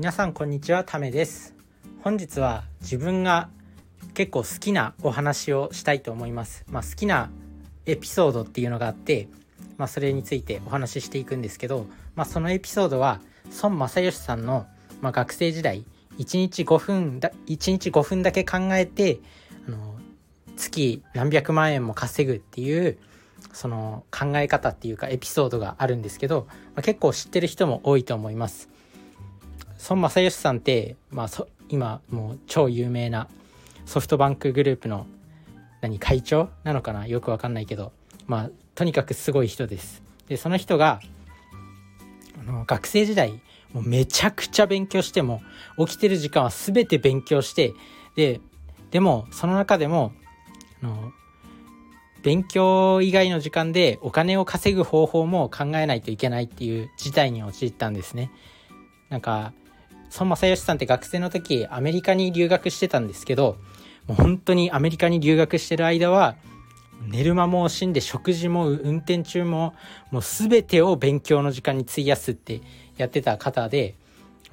皆さんこんにちはためです。本日は自分が結構好きなお話をしたいと思います。まあ、好きなエピソードっていうのがあってまあ、それについてお話ししていくんですけど、まあ、そのエピソードは孫正義さんの、まあ、学生時代1日5分だ1日5分だけ考えてあの月何百万円も稼ぐっていうその考え方っていうかエピソードがあるんですけど、まあ、結構知ってる人も多いと思います。孫正義さんって、まあ、今もう超有名なソフトバンクグループの何会長なのかなよくわかんないけどまあとにかくすごい人ですでその人があの学生時代もうめちゃくちゃ勉強しても起きてる時間は全て勉強してででもその中でもあの勉強以外の時間でお金を稼ぐ方法も考えないといけないっていう事態に陥ったんですね。なんか孫正義さんって学生の時アメリカに留学してたんですけどもう本当にアメリカに留学してる間は寝る間も惜しんで食事も運転中ももう全てを勉強の時間に費やすってやってた方で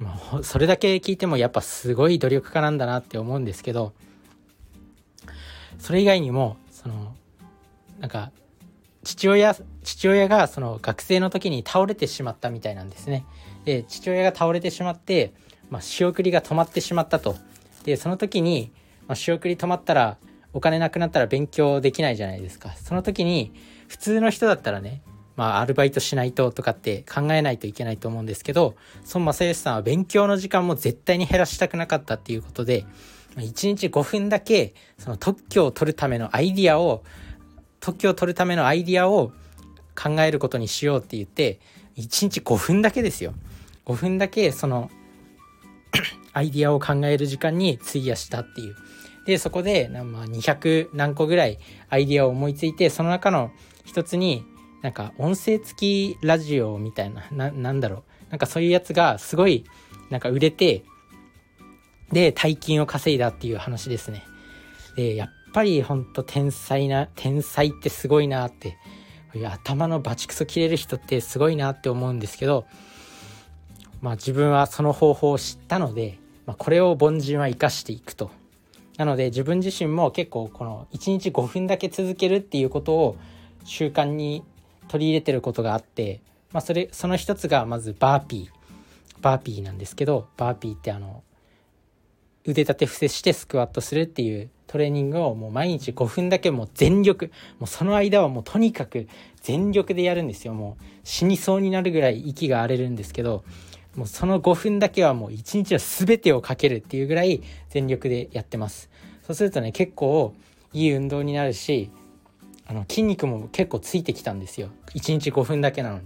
もうそれだけ聞いてもやっぱすごい努力家なんだなって思うんですけどそれ以外にもそのなんか父親父親がその学生の時に倒れてしまったみたいなんですね。で父親が倒れてしまって、まあ、仕送りが止まってしまったと。でその時に、まあ、仕送り止まったらお金なくなったら勉強できないじゃないですか。その時に普通の人だったらねまあアルバイトしないととかって考えないといけないと思うんですけど孫正義さんは勉強の時間も絶対に減らしたくなかったっていうことで1日5分だけその特許を取るためのアイディアを特許を取るためのアイディアを考えることにしようって言って1日5分だけですよ。5分だけその アイディアを考える時間に費やしたっていうで、そこで、まあ、200何個ぐらいアイディアを思いついて、その中の一つに、なんか音声付きラジオみたいな、な、なんだろう。なんかそういうやつがすごい、なんか売れて、で、大金を稼いだっていう話ですね。で、やっぱりほんと天才な、天才ってすごいなって、頭のバチクソ切れる人ってすごいなって思うんですけど、まあ自分はその方法を知ったので、まあ、これを凡人は生かしていくと。なので自分自身も結構この1日5分だけ続けるっていうことを習慣に取り入れてることがあって、まあ、それその一つがまずバーピー。バーピーなんですけどバーピーってあの腕立て伏せしてスクワットするっていうトレーニングをもう毎日5分だけもう全力もうその間はもうとにかく全力でやるんですよ。もう死にそうになるぐらい息が荒れるんですけどもうその5分だけはもう一日の全てをかけるっていうぐらい全力でやってます。そうするとね結構いい運動になるしあの筋肉も結構ついてきたんですよ。1日5分だけなのに。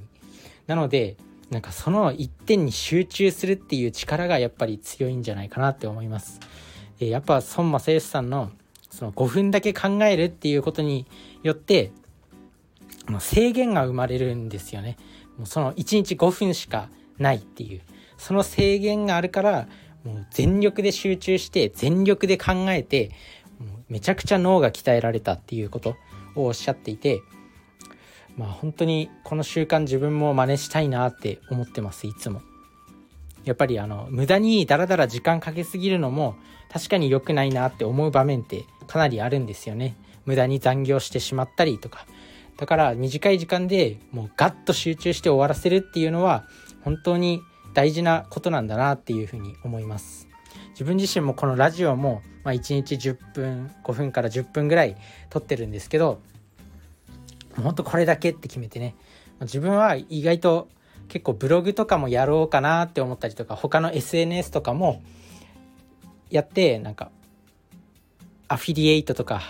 なのでなんかその一点に集中するっていう力がやっぱり強いんじゃないかなって思います。でやっぱ孫正義さんのその5分だけ考えるっていうことによって制限が生まれるんですよね。もうその1日5分しかないっていうその制限があるからもう全力で集中して全力で考えてもうめちゃくちゃ脳が鍛えられたっていうことをおっしゃっていてまあ本当にこの習慣自分も真似したいなって思ってますいつも。やっぱりあの無駄にダラダラ時間かけすぎるのも確かに良くないなって思う場面ってかなりあるんですよね。無駄に残業してしまったりとか。だから短い時間でもうガッと集中して終わらせるっていうのは本当に大事なことなんだなっていうふうに思います。自分自身もこのラジオも、まあ、1日10分5分から10分ぐらい撮ってるんですけどほんとこれだけって決めてね自分は意外と結構ブログとかもやろうかなって思ったりとか他の SNS とかもやってなんかアフィリエイトとか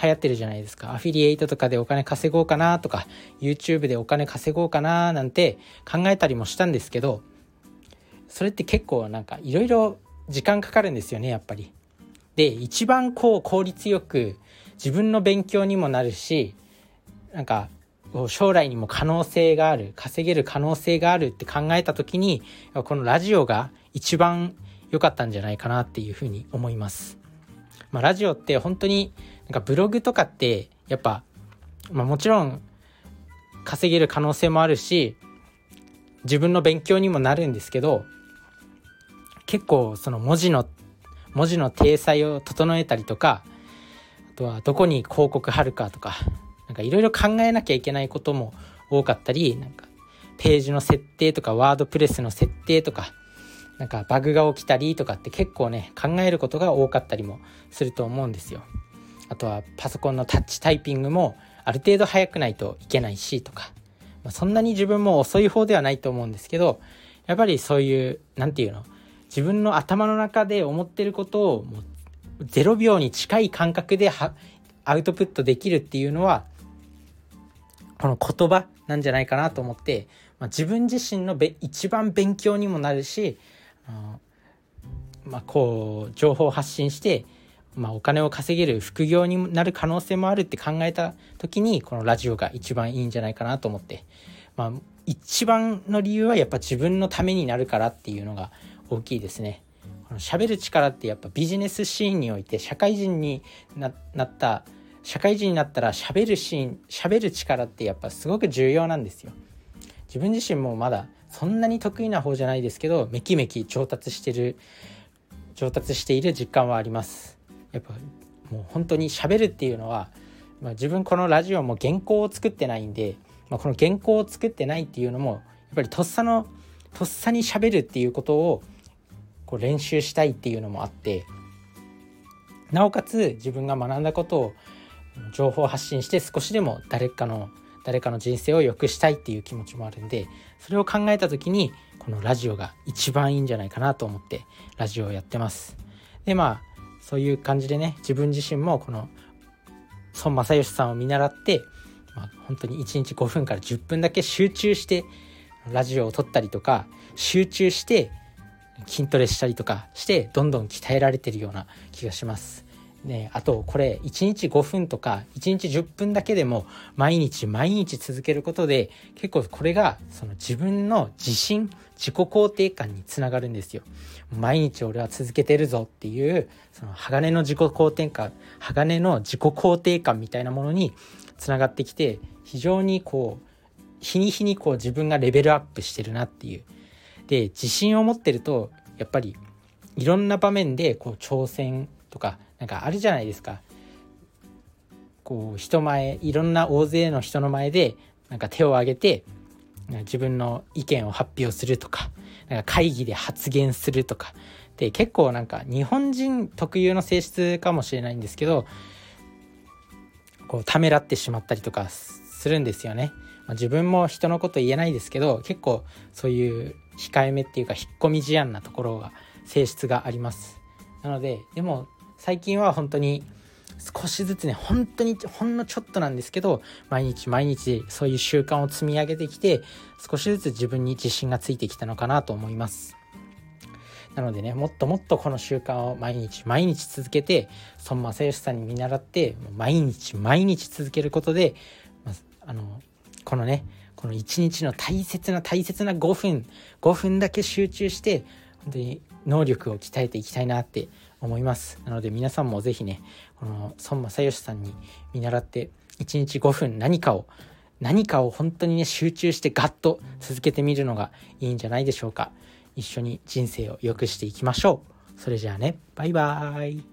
流行ってるじゃないですか。アフィリエイトとかでお金稼ごうかなとか、YouTube でお金稼ごうかななんて考えたりもしたんですけど、それって結構なんかいろいろ時間かかるんですよね、やっぱり。で、一番こう効率よく自分の勉強にもなるし、なんか将来にも可能性がある、稼げる可能性があるって考えた時に、このラジオが一番良かったんじゃないかなっていうふうに思います。まあ、ラジオって本当になんかブログとかってやっぱ、まあ、もちろん稼げる可能性もあるし自分の勉強にもなるんですけど結構その文字の文字の体裁を整えたりとかあとはどこに広告貼るかとかなんかいろいろ考えなきゃいけないことも多かったりなんかページの設定とかワードプレスの設定とかなんかバグが起きたりとかって結構ね考えることが多かったりもすると思うんですよ。あとはパソコンのタッチタイピングもある程度速くないといけないしとか、まあ、そんなに自分も遅い方ではないと思うんですけどやっぱりそういう何て言うの？自分の頭の中で思ってることをもう0秒に近い感覚でアウトプットできるっていうのはこの言葉なんじゃないかなと思って、まあ、自分自身のべ一番勉強にもなるし、あまあ、こう情報を発信してまあ、お金を稼げる副業になる可能性もあるって考えた時にこのラジオが一番いいんじゃないかなと思って、まあ、一番の理由はやっぱ自分のためになるからっていうのが大きいですね。この喋る力ってやっぱビジネスシーンにおいて社会人になった社会人になったら喋るシーン喋る力ってやっぱすごく重要なんですよ。自分自身もまだそんなに得意な方じゃないですけどめきめき上達してる上達している実感はあります。やっぱもう本当に喋るっていうのは、まあ、自分このラジオも原稿を作ってないんで、まあ、この原稿を作ってないっていうのもやっぱりとっさのとっさに喋るっていうことをこう練習したいっていうのもあってなおかつ自分が学んだことを情報発信して少しでも誰かの誰かの人生を良くしたいっていう気持ちもあるんでそれを考えた時にこのラジオが一番いいんじゃないかなと思ってラジオをやってます。でまあそういう感じでね自分自身もこの孫正義さんを見習って、まあ、本当に1日5分から10分だけ集中してラジオを撮ったりとか集中して筋トレしたりとかしてどんどん鍛えられてるような気がします。ね、あとこれ1日5分とか1日10分だけでも毎日毎日続けることで結構これがその自分の自信自己肯定感につながるんですよ。毎日俺は続けてるぞっていうその鋼の自己肯定感鋼の自己肯定感みたいなものにつながってきて非常にこう日に日にこう自分がレベルアップしてるなっていう。で自信を持ってるとやっぱりいろんな場面でこう挑戦とかなんかあるじゃないですかこう人前いろんな大勢の人の前でなんか手を挙げて自分の意見を発表するとかなんか会議で発言するとかで結構なんか日本人特有の性質かもしれないんですけどこうためらってしまったりとかするんですよね。まあ、自分も人のこと言えないですけど結構そういう控えめっていうか引っ込み思案なところが性質があります。なのででも最近は本当に少しずつね本当にほんのちょっとなんですけど毎日毎日そういう習慣を積み上げてきて少しずつ自分に自信がついてきたのかなと思います。なのでねもっともっとこの習慣を毎日毎日続けて孫正義さんに見習って毎日毎日続けることで、まあのこのねこの一日の大切な大切な5分5分だけ集中して本当に能力を鍛えていきたいなって思います。なので皆さんもぜひねこの孫正義さんに見習って1日5分何かを何かを本当にね集中してガッと続けてみるのがいいんじゃないでしょうか。一緒に人生を良くしていきましょう。それじゃあねバイバーイ。